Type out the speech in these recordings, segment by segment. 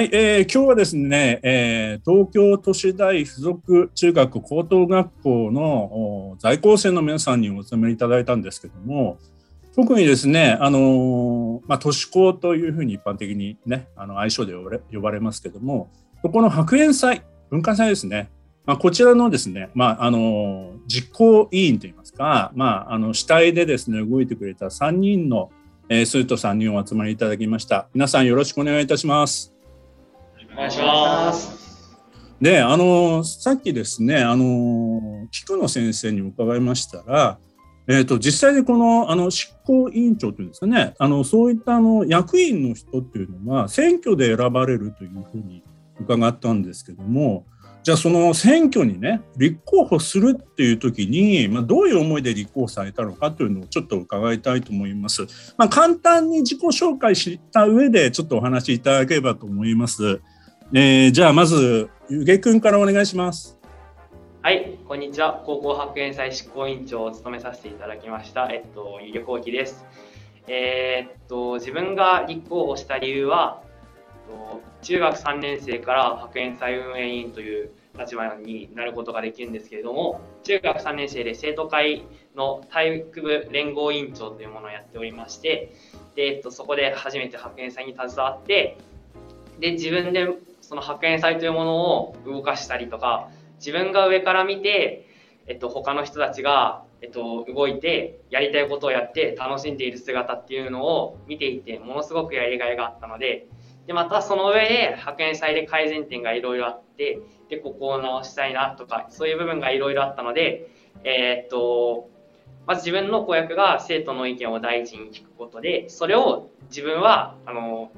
はい、えー、今日はですね、えー、東京都市大附属中学高等学校の在校生の皆さんにお集めいただいたんですけども、特にですね、あのー、まあ、都市高というふうに一般的にね、あの愛称で呼ばれ呼ばれますけども、そこの白煙祭、文化祭ですね、まあ、こちらのですね、まあ、あの実行委員といいますか、まあ、あの主体でですね動いてくれた3人の、えー、生徒さんにお集まりいただきました。皆さんよろしくお願いいたします。願いします。で、あの、さっきですね、あの、菊野先生に伺いましたら、えーと、実際にこのあの執行委員長というんですかねあのそういったあの役員の人っていうのは選挙で選ばれるというふうに伺ったんですけどもじゃあその選挙にね立候補するっていう時に、まあ、どういう思いで立候補されたのかというのをちょっと伺いたいと思います。まあ、簡単に自己紹介した上でちょっとお話しいただければと思います。えー、じゃあまず、ゆげくんからお願いします。はい、こんにちは。高校白煙祭執行委員長を務めさせていただきました、えっと、旅行機です。えー、っと、自分が立候補した理由は、中学3年生から白煙祭運営委員という立場になることができるんですけれども、中学3年生で生徒会の体育部連合委員長というものをやっておりまして、でえっと、そこで初めて白煙祭に携わって、で、自分でその白煙祭というものを動かしたりとか、自分が上から見て、えっと、他の人たちが、えっと、動いて、やりたいことをやって楽しんでいる姿っていうのを見ていて、ものすごくやりがいがあったので、で、またその上で、白煙祭で改善点がいろいろあって、で、ここを直したいなとか、そういう部分がいろいろあったので、えー、っと、まず自分の公約が生徒の意見を第一に聞くことで、それを自分は、あの、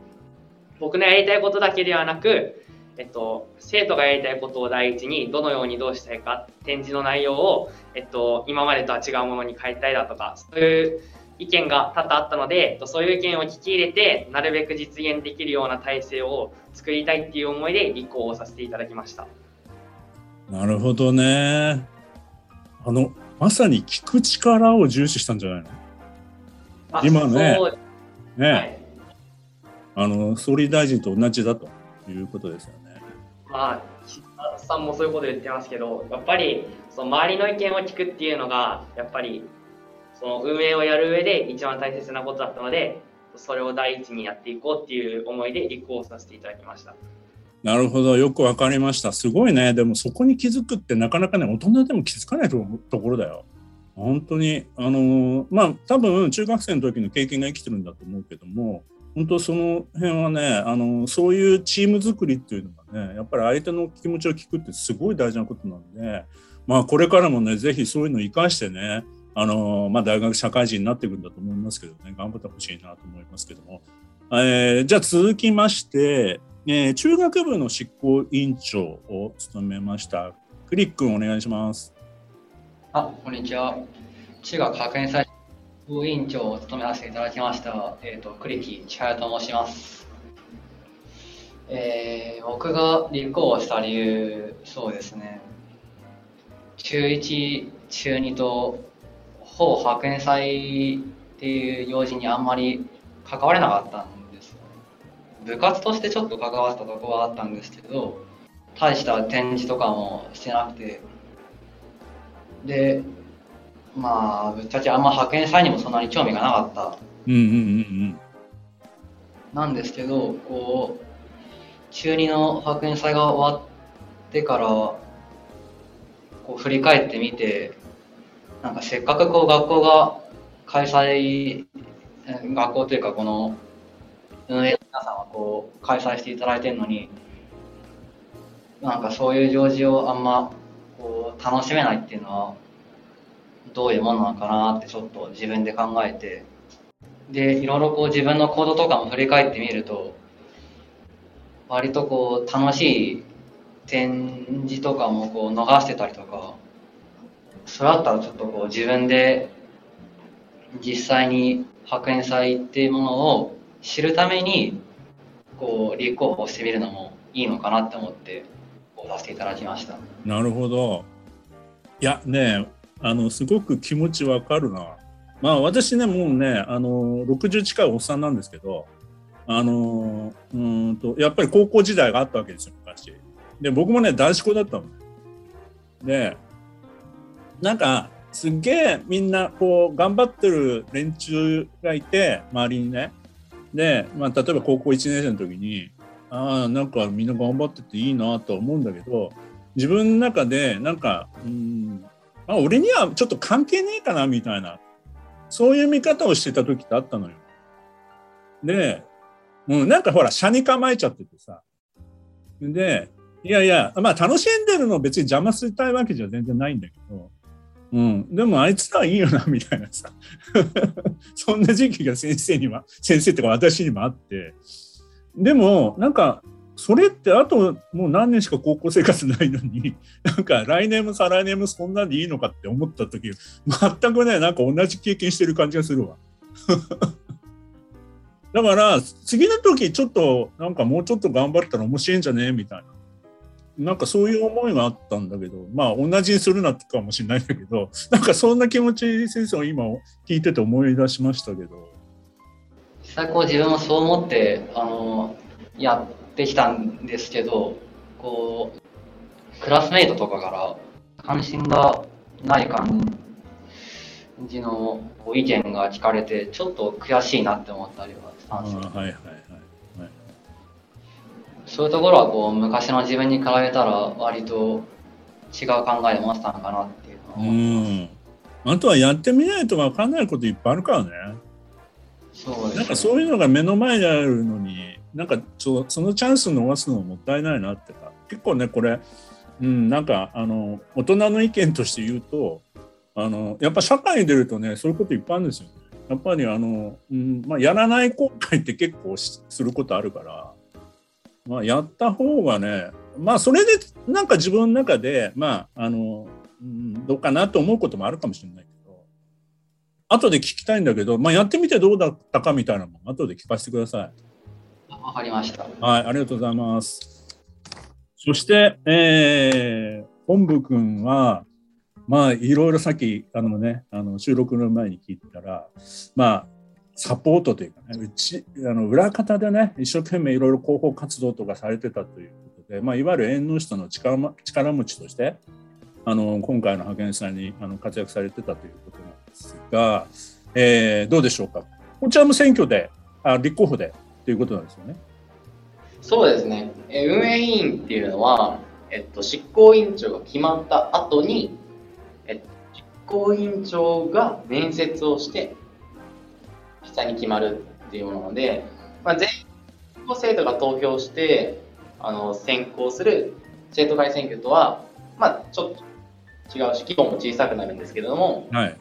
僕のやりたいことだけではなく、えっと、生徒がやりたいことを第一にどのようにどうしたいか展示の内容を、えっと、今までとは違うものに変えたいだとかそういう意見が多々あったのでそういう意見を聞き入れてなるべく実現できるような体制を作りたいっていう思いで立候補させていただきました。なるほどね。あのまさに聞く力を重視したんじゃないの？今ね。ね、はい、あの総理大臣と同じだということですよね。まあ、岸田さんもそういうこと言ってますけど、やっぱりその周りの意見を聞くっていうのが、やっぱりその運営をやる上で一番大切なことだったので、それを第一にやっていこうっていう思いで立候補させていただきました。なるほど、よくわかりました。すごいね。でもそこに気づくってなかなかね、大人でも気づかないところだよ。本当に、あのまあ多分中学生の時の経験が生きてるんだと思うけども、本当その辺はねあのそういうチーム作りっていうのがねやっぱり相手の気持ちを聞くってすごい大事なことなんで、まあ、これからもねぜひそういうのを生かしてねあの、まあ、大学社会人になっていくんだと思いますけどね頑張ってほしいなと思いますけども、えー、じゃあ続きまして、え、中学部の執行委員長を務めましたクリックお願いします。あこんにちは中学派遣副委員長を務めさせていただきました、えーと、栗木千早と申します、えー、僕が立候補した理由そうですね。中1中2とほぼ白煙祭っていう行事にあんまり関われなかったんです部活としてちょっと関わったとこはあったんですけど大した展示とかもしてなくて。でまあぶっちゃけあんま派遣祭にもそんなに興味がなかった、うんうんうんうん、なんですけどこう中2の派遣祭が終わってからこう振り返ってみてなんかせっかくこう学校が開催学校というかこの運営の皆さんはこう開催していただいてるのになんかそういう行事をあんまこう楽しめないっていうのはどういうものなのかなってちょっと自分で考えてで、いろいろこう自分の行動とかも振り返ってみると、割とこう楽しい展示とかもこう逃してたりとか、それだったらちょっとこう自分で実際に白煙祭っていうものを知るために、こう立候補してみるのもいいのかなって思って、こうさせていただきました。なるほど。いやねあのすごく気持ちわかるな。まあ私ねもうねあの60近いおっさんなんですけどあのうんとやっぱり高校時代があったわけですよ昔。で僕もね男子校だったの。でなんかすっげえみんなこう頑張ってる連中がいて周りにね。で、まあ、例えば高校1年生の時にああなんかみんな頑張ってていいなと思うんだけど自分の中でなんかうんあ俺にはちょっと関係ねえかなみたいな。そういう見方をしてた時ってあったのよ。で、うん、なんかほら車に構えちゃっててさ。でいやいやまあ楽しんでるの別に邪魔するたいわけじゃ全然ないんだけど、うん、でもあいつらはいいよなみたいなさ。そんな時期が先生には先生ってか私にもあって。でもなんかそれってあともう何年しか高校生活ないのに なんか来年も再来年もそんなんでいいのかって思った時全くねなんか同じ経験してる感じがするわ。だから次の時ちょっとなんかもうちょっと頑張ったら面白いんじゃねみたいな。なんかそういう思いがあったんだけどまあ同じにするなってかもしれないんだけど なんかそんな気持ち先生は今聞いてて思い出しましたけど。実際こう自分もそう思って、あの、やってきたんですけど、こう、クラスメイトとかから関心がない感じの意見が聞かれて、ちょっと悔しいなって思ったりはしたんですよ。あーはいはいはいはい。そういうところはこう昔の自分に比べたら割と違う考えを持ってたのかなっていうのはう思います。ん。あとはやってみないと分かんないこといっぱいあるからね。そうですねなんかそういうのが目の前にあるのに、なんかそそのチャンス逃すのもったいないなってか、結構ね、これ、うん、なんかあの大人の意見として言うと、あのやっぱ社会に出るとね、そういうこといっぱいあるんですよね。やっぱりあの、うんまあ、やらない後悔って結構することあるから、まあ、やった方がね、まあ、それでなんか自分の中で、まあ、あの、うん、どうかなと思うこともあるかもしれないけど、後で聞きたいんだけど、まあ、やってみてどうだったかみたいなのも後で聞かせてください。わかりました。はい、ありがとうございます。そして、えー、本部君は、まあ、いろいろさっき、あのね、あの収録の前に聞いたら、まあ、サポートというかね、うち、あの裏方でね、一生懸命いろいろ広報活動とかされてたということで、まあ、いわゆる縁の下の力力持ちとして、あの今回の派遣祭にあの活躍されてたということなんですが、えー、どうでしょうか？こちらも選挙で、あ立候補でということなんですよね。そうですね。えー運営委員っていうのは、えっと、執行委員長が決まった後に、えっと、執行委員長が面接をして、下に決まるっていうものなので、まあ、全校生徒が投票して、あの、選考する生徒会選挙とは、まあ、ちょっと違うし、規模も小さくなるんですけれども、はい。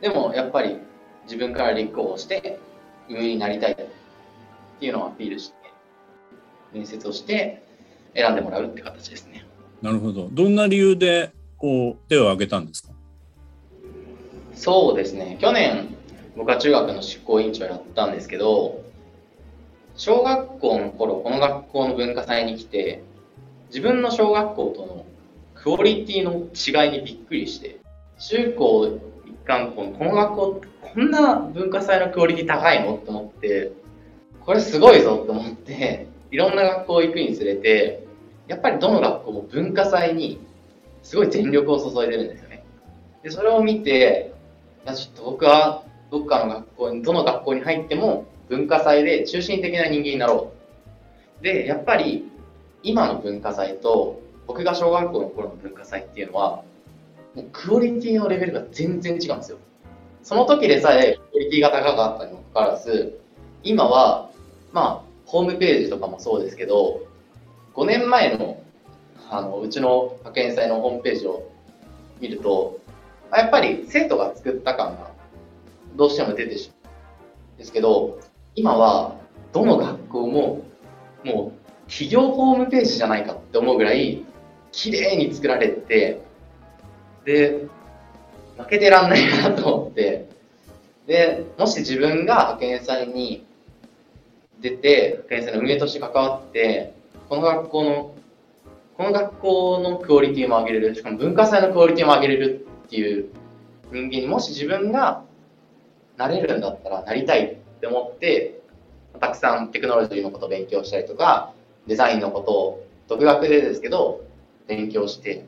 でもやっぱり自分から立候補して運営になりたいっていうのをアピールして面接をして選んでもらうって形ですね。なるほど。どんな理由でこう手を挙げたんですか？そうですね。去年僕は中学の執行委員長やったんですけど小学校の頃この学校の文化祭に来て自分の小学校とのクオリティの違いにびっくりして中高一貫校のこの学校こんな文化祭のクオリティ高いの？と思ってこれすごいぞと思っていろんな学校行くにつれてやっぱりどの学校も文化祭にすごい全力を注いでるんですよね。でそれを見てちょっと僕はどっかの学校にどの学校に入っても文化祭で中心的な人間になろう。でやっぱり今の文化祭と僕が小学校の頃の文化祭っていうのはもうクオリティのレベルが全然違うんですよ。その時でさえクオリティが高かったにもかかわらず今はまあホームページとかもそうですけど5年前のあのうちの派遣祭のホームページを見るとやっぱり生徒が作った感がどうしても出てしまうですけど、今はどの学校ももう企業ホームページじゃないかって思うぐらい綺麗に作られて、で、負けてらんないなと思って、で、もし自分が派遣祭に出て、派遣祭の運営として関わって、この学校の、この学校のクオリティも上げれる、しかも文化祭のクオリティも上げれるっていう人間にもし自分がなれるんだったらなりたいって思って、たくさんテクノロジーのことを勉強したりとか、デザインのことを独学でですけど、勉強して、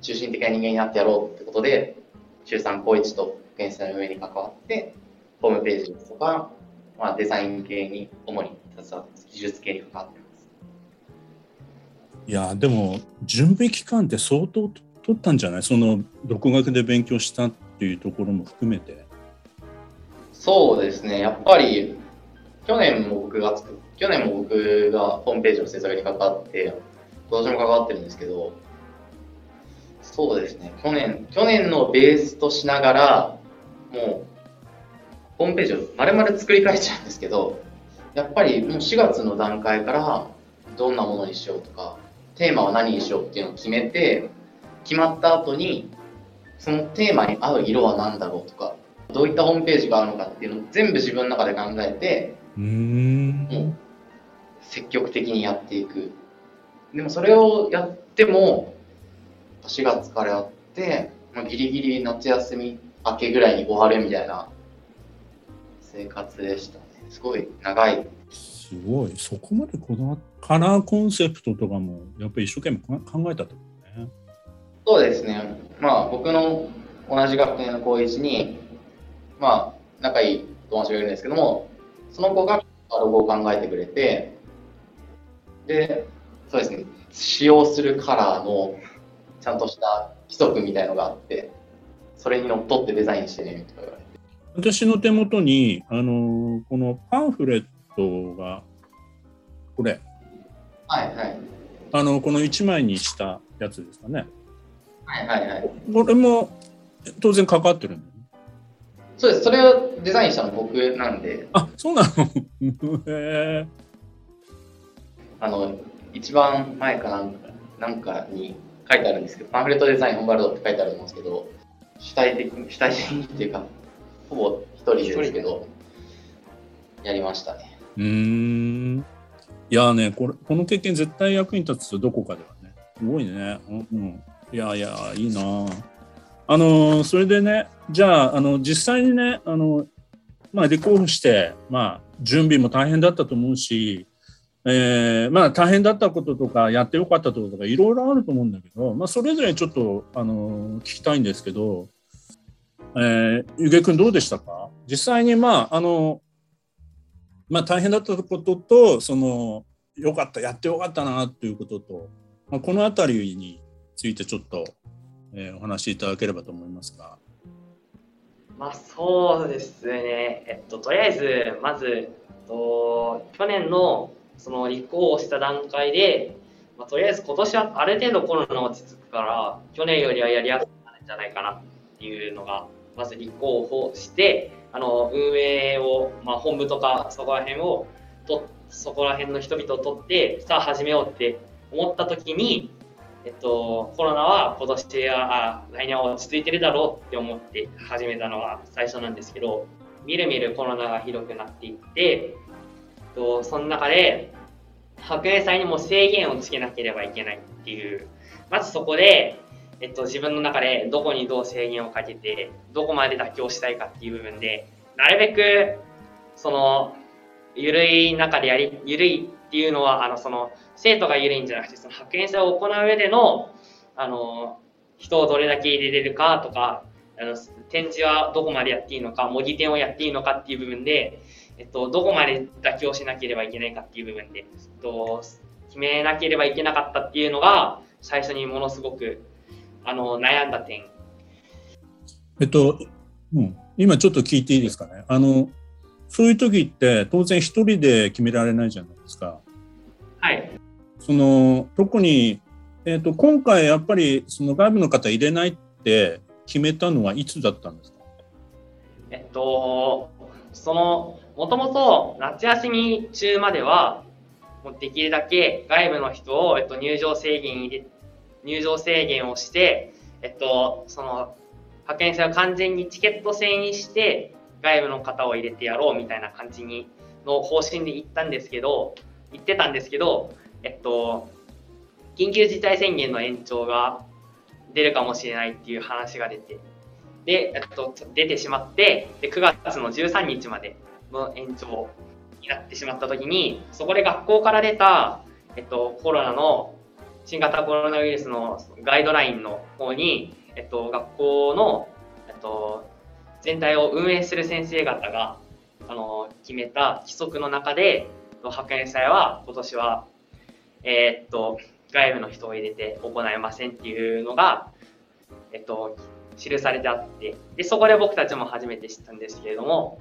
中心的な人間になってやろうってことで、週3高1と検査の上に関わって、ホームページとか、まあ、デザイン系に主に携わってます。技術系に関わってます。いや、でも、準備期間って相当取ったんじゃない？その、独学で勉強したっていうところも含めて。そうですね、やっぱり、去年も僕が作去年も僕がホームページの制作に関わって、今年も関わってるんですけど、そうですね、去年、去年のベースとしながら、もう、ホームページを丸々作り変えちゃうんですけど、やっぱりもう4月の段階から、どんなものにしようとか、テーマは何にしようっていうのを決めて、決まった後に、そのテーマに合う色は何だろうとか、どういったホームページがあるのかっていうのを全部自分の中で考えて、もう積極的にやっていく。でもそれをやっても、4月からやって、まあ、ギリギリ夏休み明けぐらいに終わるみたいな生活でしたね。すごい長い。すごい。そこまでこだわっカラーコンセプトとかもやっぱり一生懸命考えたとね。そうですね。まあ僕の同じ学年の高一に、まあ仲いい友達がいるんですけども、その子がロゴを考えてくれて、で、そうですね、使用するカラーのちゃんとした規則みたいのがあって、それにのっとってデザインしてね、とか言われて。私の手元に、あの、このパンフレットが、これ。はいはい。あの、この1枚にしたやつですかね。はいはいはい。これも当然かかってるんだよね。そうです。それをデザインしたの僕なんで。あ、そうなの？へあの、一番前かなんかなんかに書いてあるんですけど、パンフレットデザイン本バルドって書いてあると思うんですけど、主体的に、主体的にっていうか、ほぼ一人ですけど、やりましたね。うん。いやねこれ、この経験絶対役に立つとどこかではね。すごいね。うん。いやいや、いいなあの、それでね、じゃあ、あの、実際にね、あの、まあ、立候補して、まあ、準備も大変だったと思うし、えー、まあ大変だったこととかやってよかったこととかいろいろあると思うんだけど、まあ、それぞれちょっとあの聞きたいんですけど、えー、ゆげくんどうでしたか？実際にまああの、まあ、大変だったこととそのよかったやってよかったなっていうことと、まあ、この辺りについてちょっと、えー、お話しいただければと思いますが。まあそうですね、えっと、とりあえずまずえっと去年のその立候補した段階で、まあ、とりあえず今年はある程度コロナ落ち着くから、去年よりはやりやすくなるんじゃないかなっていうのが、まず立候補して、あの運営を、まあ、本部とかそこら辺をと、そこら辺の人々を取って、さあ始めようって思った時に、えっと、コロナは今年は、あ来年は落ち着いてるだろうって思って始めたのが最初なんですけど、みるみるコロナがひどくなっていって、と、その中で、白営祭にも制限をつけなければいけないっていう、まずそこで、えっと、自分の中でどこにどう制限をかけて、どこまで妥協したいかっていう部分で、なるべく、その、ゆるい中でやり、ゆるいっていうのは、あの、その、生徒がゆるいんじゃなくて、その白煙祭を行う上での、あの、人をどれだけ入れれるかとか、あの、展示はどこまでやっていいのか、模擬店をやっていいのかっていう部分で、えっと、どこまで妥協しなければいけないかっていう部分で、えっと、決めなければいけなかったっていうのが、最初にものすごくあの悩んだ点。えっと、うん、今ちょっと聞いていいですかね？あのそういう時って当然一人で決められないじゃないですか。はい。その特に、えっと、今回やっぱりその外部の方入れないって決めたのはいつだったんですか？えっとその、もともと夏休み中までは、もうできるだけ外部の人を、えっと、入場制限入れ、入場制限をして、えっと、その、派遣制を完全にチケット制にして、外部の方を入れてやろうみたいな感じに、の方針で行ったんですけど、言ってたんですけど、えっと、緊急事態宣言の延長が出るかもしれないっていう話が出て、で、えっと、出てしまって、で、9月の13日までの延長になってしまった時に、そこで学校から出た、えっと、コロナの、新型コロナウイルスのガイドラインの方に、えっと、学校の、えっと、全体を運営する先生方が、あの、決めた規則の中で、派遣祭は今年は、えー、っと、外部の人を入れて行えませんっていうのが、えっと、記されてあって、で、そこで僕たちも初めて知ったんですけれども、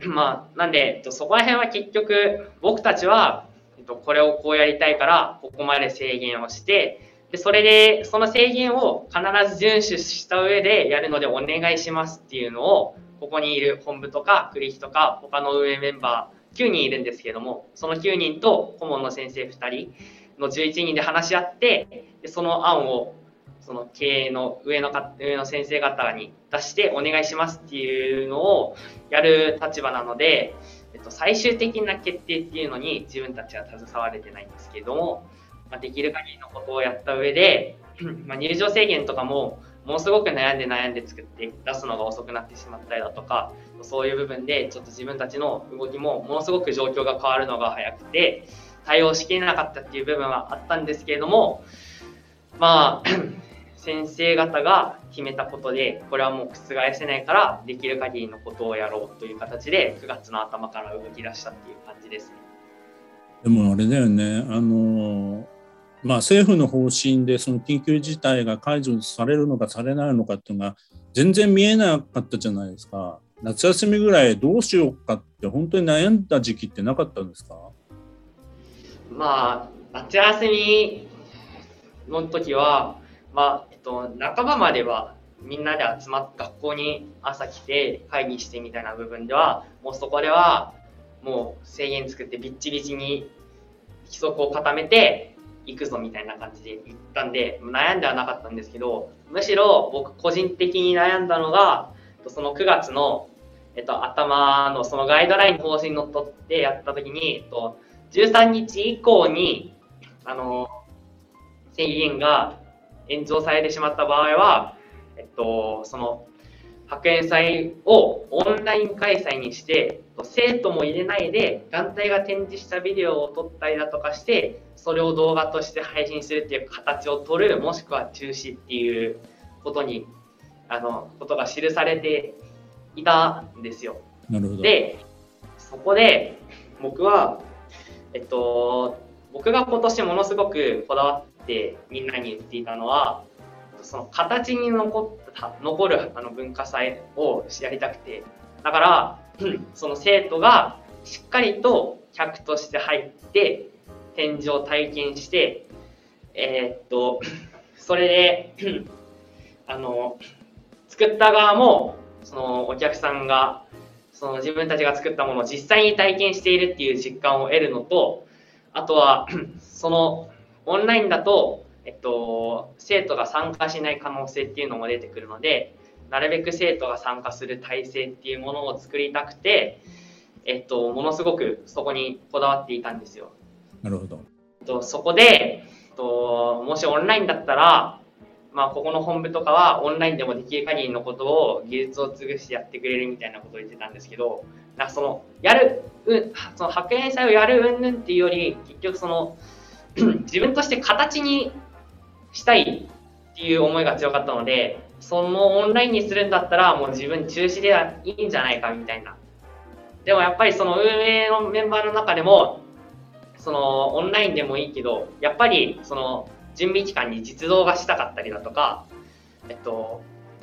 まあ、なんで、えっと、そこら辺は結局、僕たちは、えっと、これをこうやりたいから、ここまで制限をして、で、それで、その制限を必ず遵守した上でやるのでお願いしますっていうのを、ここにいる本部とか、クリヒとか、他の運営メンバー、9人いるんですけども、その9人と顧問の先生2人の11人で話し合って、でその案をその経営の上のか上の先生方に出してお願いしますっていうのをやる立場なので、えっと、最終的な決定っていうのに自分たちは携われてないんですけども、まあ、できる限りのことをやった上で、まあ、入場制限とかもものすごく悩んで悩んで作って出すのが遅くなってしまったりだとかそういう部分でちょっと自分たちの動きもものすごく状況が変わるのが早くて対応しきれなかったっていう部分はあったんですけれどもまあ先生方が決めたことでこれはもう覆せないからできる限りのことをやろうという形で9月の頭から動き出したっていう感じですね。でもあれだよねあのまあ、政府の方針でその緊急事態が解除されるのかされないのかっていうのが全然見えなかったじゃないですか。夏休みぐらいどうしようかって本当に悩んだ時期ってなかったんですか？まあ、夏休みの時は、まあ、えっと、半ばまではみんなで集まって学校に朝来て会議してみたいな部分では、もうそこではもう制限作ってビッチビチに規則を固めて行くぞみたいな感じで行ったんで、悩んではなかったんですけど、むしろ僕個人的に悩んだのが、その9月の、えっと、頭のそのガイドラインの方針にのっとってやった時に、えっと、13日以降に、あの、制限が延長されてしまった場合は、えっと、その、派遣祭をオンライン開催にして、生徒も入れないで団体が展示したビデオを撮ったりだとかして、それを動画として配信するっていう形を取る、もしくは中止っていうことに、あの、ことが記されていたんですよ。なるほど。で、そこで僕は、えっと、僕が今年ものすごくこだわっってみんなに言っていたのは、その形に残った残るあの文化祭をやりたくて、だから、その生徒がしっかりと客として入って、展示を体験して、えー、っと、それで、あの、作った側も、そのお客さんが、その自分たちが作ったものを実際に体験しているっていう実感を得るのと、あとは、そのオンラインだと、えっと、生徒が参加しない可能性っていうのも出てくるので、なるべく生徒が参加する体制っていうものを作りたくて、えっと、ものすごくそこにこだわっていたんですよ。なるほど。とそこで、ともしオンラインだったら、まあ、ここの本部とかはオンラインでもできる限りのことを技術を継ぐしてやってくれるみたいなことを言ってたんですけど、なんかその、やる、うん、その派遣祭をやるうんぬんっていうより、結局その、自分として形にしたいっていう思いが強かったので、そのオンラインにするんだったらもう自分中止ではいいんじゃないかみたいな。でもやっぱりその運営のメンバーの中でも、そのオンラインでもいいけど、やっぱりその準備期間に実動がしたかったりだとか、えっと、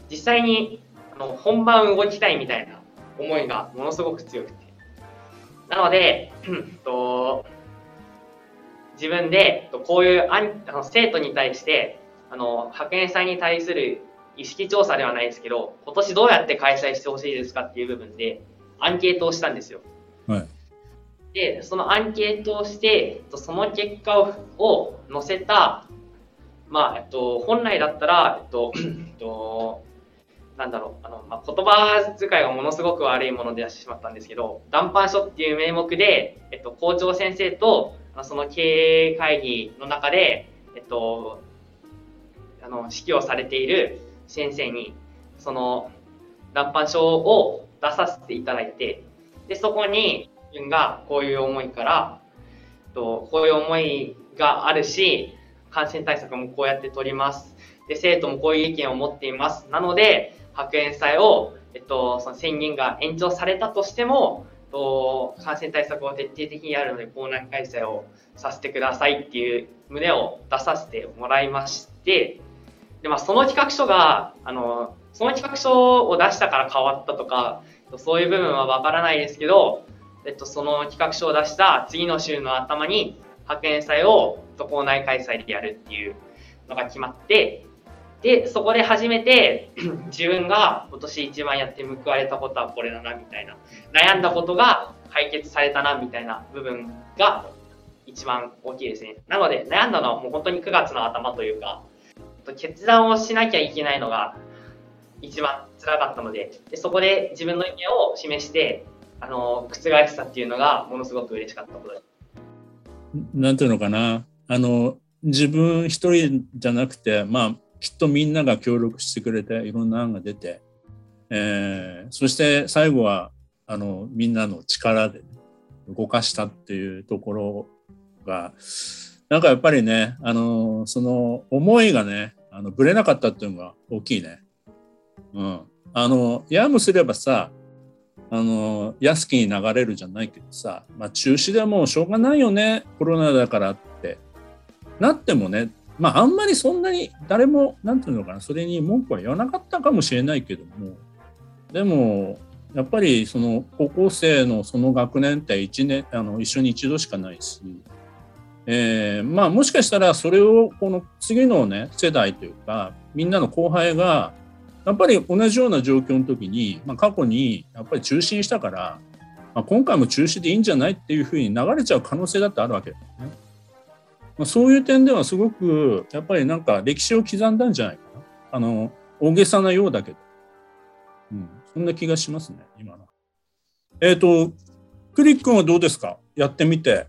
実際にあの本番動きたいみたいな思いがものすごく強くて。なので、うんと、自分でこういうあの生徒に対してあの派遣祭に対する意識調査ではないですけど、今年どうやって開催してほしいですかっていう部分で、アンケートをしたんですよ。はい。で、そのアンケートをして、えっとその結果をを載せた、まあ、えっと、本来だったら、えっと、えっと、なんだろう、あの、まあ、言葉遣いがものすごく悪いもので出してしまったんですけど、談判書っていう名目で、えっと、校長先生と、あその経営会議の中で、えっと、あの、指揮をされている先生に、その、談判書を出させていただいて、で、そこに、自分がこういう思いから、とこういう思いがあるし、感染対策もこうやって取ります。で、生徒もこういう意見を持っています。なので、白煙祭を、えっと、その宣言が延長されたとしても、と感染対策を徹底的にやるので、校内開催をさせてくださいっていう旨を出させてもらいまして、で、まあ、その企画書が、あの、その企画書を出したから変わったとか、そういう部分はわからないですけど、えっと、その企画書を出した次の週の頭に、派遣祭を校内開催でやるっていうのが決まって、で、そこで初めて 自分が今年一番やって報われたことはこれだなみたいな、悩んだことが解決されたなみたいな部分が一番大きいですね。なので悩んだのはもう本当に9月の頭というか、決断をしなきゃいけないのが一番辛かったので、でそこで自分の意見を示して、あの、覆したっていうのがものすごく嬉しかったことです。なんていうのかな。あの、自分一人じゃなくて、まあ、きっとみんなが協力してくれて、いろんな案が出て、えー、そして最後は、あの、みんなの力で動かしたっていうところが、なんかやっぱりね、あの、その思いがね、あの、ぶれなかったっていうのが大きいね。うん。あの、やもすればさ、あの、安きに流れるじゃないけどさ、まあ中止でもうしょうがないよね、コロナだからって。なってもね、まああんまりそんなに誰も、なんていうのかな、それに文句は言わなかったかもしれないけども、でも、やっぱりその高校生のその学年って一年、あの、一緒に一度しかないし、えー、まあもしかしたらそれをこの次のね、世代というか、みんなの後輩が、やっぱり同じような状況の時に、まあ、過去にやっぱり中止にしたから、まあ、今回も中止でいいんじゃないっていうふうに流れちゃう可能性だってあるわけだよね。まあ、そういう点ではすごくやっぱりなんか歴史を刻んだんじゃないかな。あの大げさなようだけど、うん、そんな気がしますね今の。えっ、ー、とクリックンはどうですか？やってみて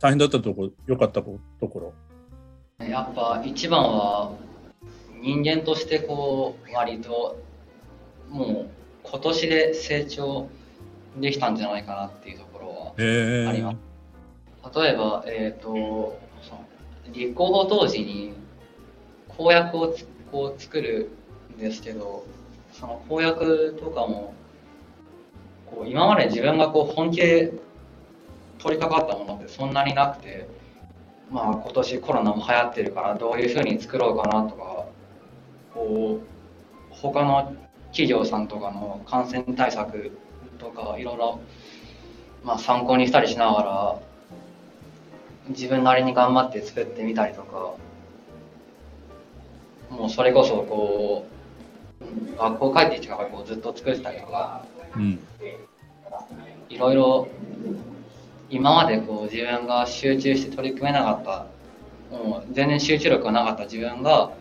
大変だったところ良かったところ。やっぱ一番は人間としてこう割ともう今年で成長できたんじゃないかなっていうところはあります。例えば、えーと、立候補当時に公約をつこう作るんですけどその公約とかもこう今まで自分がこう本気で取り掛かったものってそんなになくて、まあ、今年コロナも流行ってるからどういうふうに作ろうかなとかこう他の企業さんとかの感染対策とかいろいろ、ま、参考にしたりしながら自分なりに頑張って作ってみたりとかもうそれこそこう学校帰ってきてからこうずっと作ってたりとか、うん、いろいろ今までこう自分が集中して取り組めなかったもう全然集中力がなかった自分が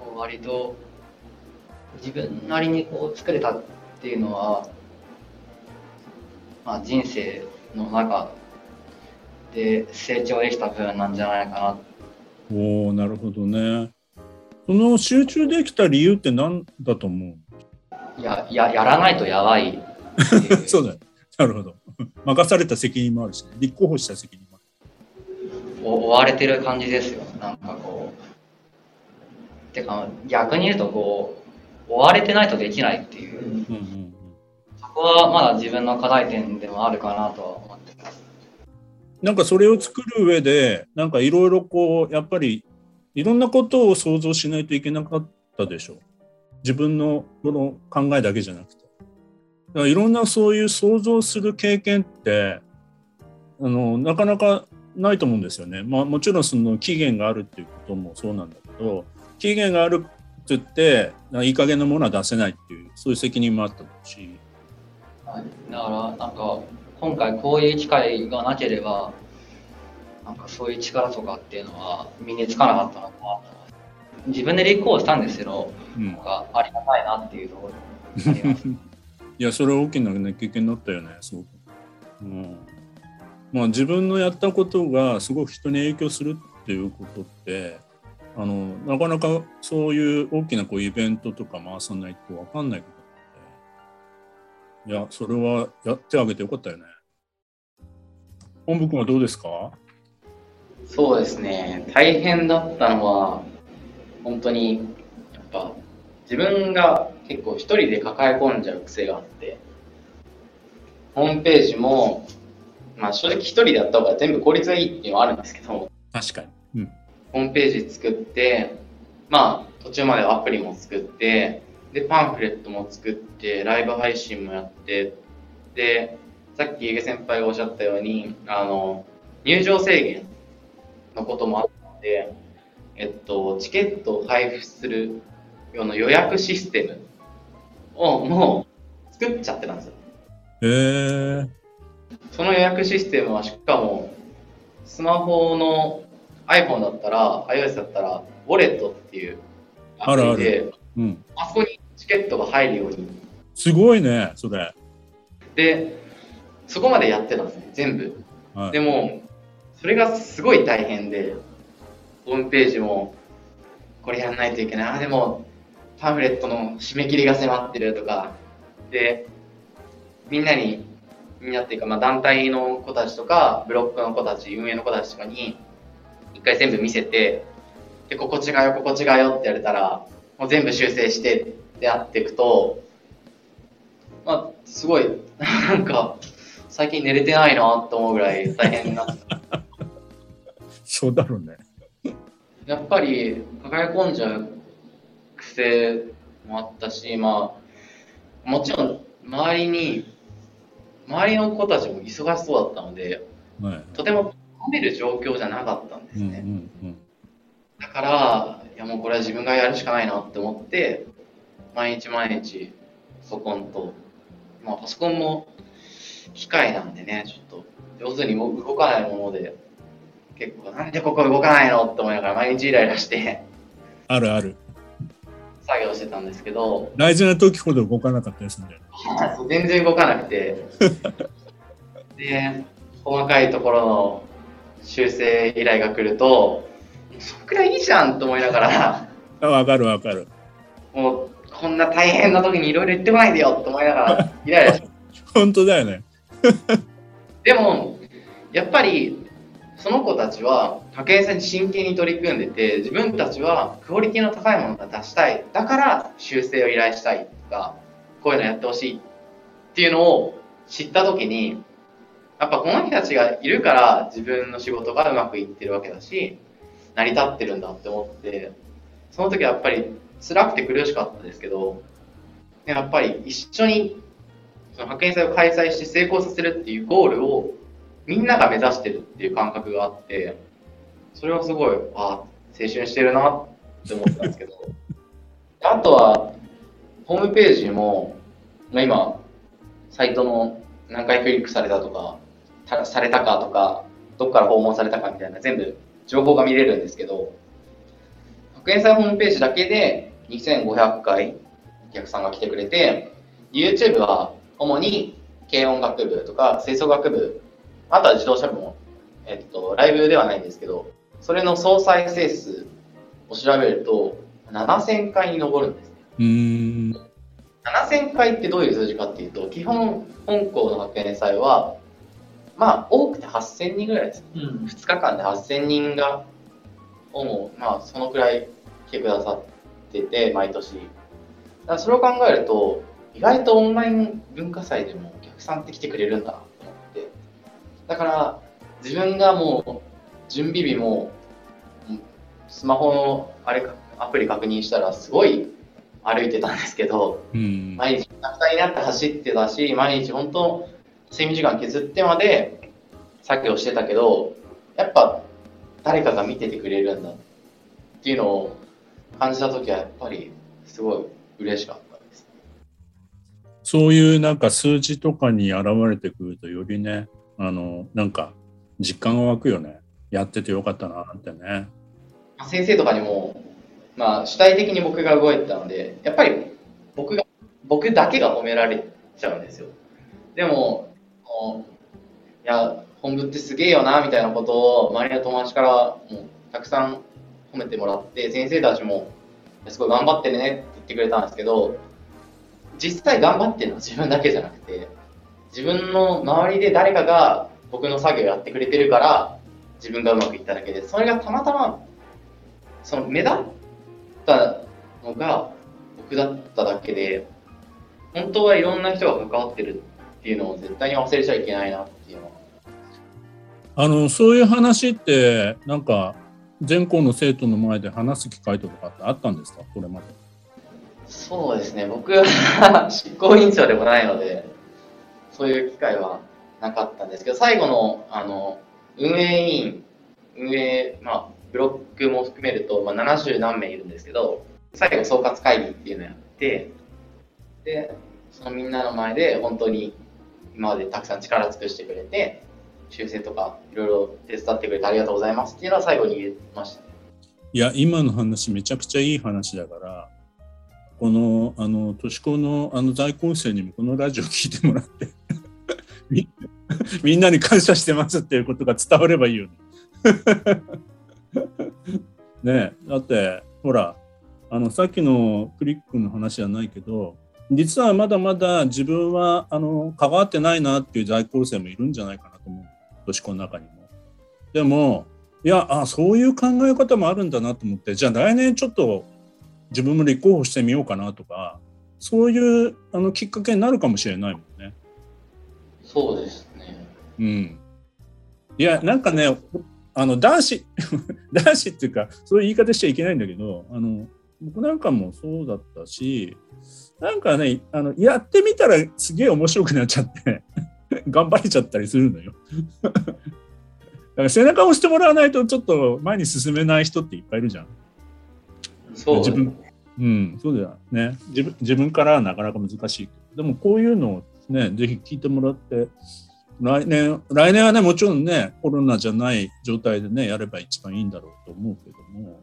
こう割と自分なりにこう作れたっていうのは、まあ、人生の中で成長できた部分なんじゃないかな。おおなるほどね。その集中できた理由って何だと思う？いやややらないとやばい そうだよ。なるほど。任された責任もあるし、ね、立候補した責任もある。追われてる感じですよ。なんかこう。てか逆に言うとこう追われてないとできないっていう。うんうんうん、そこはまだ自分の課題点でもあるかなと。なんかそれを作る上で、なんかいろいろこう、やっぱりいろんなことを想像しないといけなかったでしょう。自分のこの考えだけじゃなくて。だからいろんなそういう想像する経験って、あの、なかなかないと思うんですよね。まあもちろんその期限があるっていうこともそうなんだけど、期限があるって言って、いい加減なものは出せないっていう、そういう責任もあったし。はい、だからなんか今回こういう機会がなければなんかそういう力とかっていうのは身につかなかったのか。な自分で立候補したんですけど、うん。なんかありがたいなっていうところ いや、それは大きな、ね、経験になったよね、すごく。うん。まあ、自分のやったことがすごく人に影響するっていうことって、あのなかなかそういう大きなこうイベントとか回さないと分かんないこいや、それはやってあげてよかったよね。本部君はどうですか？そうですね、大変だったのは、本当に、やっぱ、自分が結構一人で抱え込んじゃう癖があって、ホームページも、まあ正直一人でやった方が全部効率がいいっていうのはあるんですけど、確かに。うん。ホームページ作って、まあ途中までアプリも作って、で、パンフレットも作って、ライブ配信もやって、で、さっきゆげ先輩がおっしゃったように、あの、入場制限のこともあったので、えっと、チケットを配布するような予約システムをもう作っちゃってたんですよ。へえー。その予約システムはしかも、スマホの iPhone だったら、iOS だったら、ウォレットっていうアプリで、あるうん。あそこにチケットが入るように。すごいね、それ。で、そこまでやってたんですね、全部。はい、でも、それがすごい大変で、ホームページも、これやらないといけない。あ、でも、パンフレットの締め切りが迫ってるとか、で、みんなに、みんなっていうか、まあ、団体の子たちとか、ブロックの子たち、運営の子たちとかに、一回全部見せて、で、ここ違うよ、ここ違うよって言われたら、もう全部修正してってやっていくと、まあ、すごい、なんか、最近寝れてないなと思うぐらい大変になってそうだろうね。やっぱり抱え込んじゃう癖もあったし、まあ、もちろん周りに、周りの子たちも忙しそうだったので、はい。とても飲める状況じゃなかったんですうんね。うんだから、いやもうこれは自分がやるしかないなって思って、毎日毎日パソコンと、まあパソコンも機械なんでね、ちょっと上手にも動かないもので、結構なんでここ動かないのって思いながら毎日イライラしてあるある。作業してたんですけど、大事な時ほど動かなかったりすね。全然動かなくて、で、細かいところの修正依頼が来ると、そんくらいいいじゃんと思いながら、あわかるわかる。もうこんな大変な時にいろいろ言ってこないでよと思いながらイライラして 本当だよね。でもやっぱりその子たちは派遣さんに真剣に取り組んでて自分たちはクオリティの高いものが出したいだから修正を依頼したいとかこういうのやってほしいっていうのを知った時にやっぱこの人たちがいるから自分の仕事がうまくいってるわけだし成り立ってるんだって思ってその時はやっぱり辛くて苦しかったですけどやっぱり一緒にその派遣祭を開催して成功させるっていうゴールをみんなが目指してるっていう感覚があってそれはすごいああ青春してるなって思ったんですけど。あとはホームページも、まあ、今サイトの何回クリックされたとかたされたかとかどっから訪問されたかみたいな全部情報が見れるんですけど学園祭ホームページだけで2500回お客さんが来てくれて YouTube は主に軽音楽部とか吹奏楽部あとは自動車部も、えっと、ライブではないんですけどそれの総再生数を調べると7000回に上るんです。ねうーん。7000回ってどういう数字かっていうと基本本校の学園祭はまあ多くて8000人ぐらいです。ねうん。2日間で8000人がをまあそのくらい来てくださってて毎年だからそれを考えると意外とオンライン文化祭でもお客さんって来てくれるんだなと思ってだから自分がもう準備日もうんスマホのあれかアプリ確認したらすごい歩いてたんですけどうん。毎日くたくたになって走ってたし毎日本当睡眠時間削ってまで作業してたけどやっぱ誰かが見ててくれるんだっていうのを感じた時はやっぱりすごい嬉しかったですそういうなんか数字とかに現れてくるとよりね、あの、なんか実感が湧くよね。やっててよかったなってね。先生とかにも、まあ主体的に僕が動いてたので、やっぱり僕が、僕だけが褒められちゃうんですよ。でも、いや、本部ってすげえよな、みたいなことを周りの友達からもうたくさん褒めてもらって、先生たちも、すごい頑張ってねって言ってくれたんですけど、実際頑張ってるのは自分だけじゃなくて、自分の周りで誰かが僕の作業やってくれてるから、自分がうまくいっただけで、それがたまたま、その目立ったのが僕だっただけで、本当はいろんな人が関わってるっていうのを絶対に忘れちゃいけないなっていうのは。あの、そういう話って、なんか、全校の生徒の前で話す機会とかってあったんですかこれまで。そうですね。僕は執行委員長でもないので、そういう機会はなかったんですけど、最後の、あの、運営委員、運営、まあ、ブロックも含めると、まあ、70何名いるんですけど、最後総括会議っていうのをやって、で、そのみんなの前で本当に今までたくさん力尽くしてくれて、修正とかいろいろ手伝ってくれてありがとうございますっていうのは最後に言えました、いや、今の話めちゃくちゃいい話だから、この、あの、都市高のあの在校生にもこのラジオ聞いてもらってみんなに感謝してますっていうことが伝わればいいよね。ねだって、ほら、あの、さっきのクリックの話じゃないけど、実はまだまだ自分はあの関わってないなっていう在校生もいるんじゃないかなと思う。都市高の中にも。でも、いやあ、そういう考え方もあるんだなと思って、じゃあ来年ちょっと自分も立候補してみようかなとか、そういうあのきっかけになるかもしれないもんね。そうですね。うん。いや、なんかね、あの男子、男子っていうか、そういう言い方しちゃいけないんだけど、あの僕なんかもそうだったし、なんかね、あのやってみたらすげえ面白くなっちゃって頑張れちゃったりするのよだから背中を押してもらわないとちょっと前に進めない人っていっぱいいるじゃん。そう自分うん、そうだよね自分。自分からはなかなか難しい。でもこういうのをね、ぜひ聞いてもらって、来年、来年はね、もちろんね、コロナじゃない状態でね、やれば一番いいんだろうと思うけども、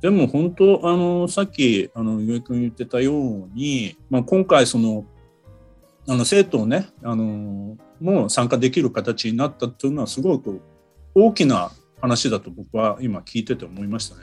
でも本当、あの、さっき、あの、ゆえくん言ってたように、まあ、今回その、あの、生徒をね、あの、もう参加できる形になったっていうのは、すごく大きな話だと僕は今聞いてて思いましたね。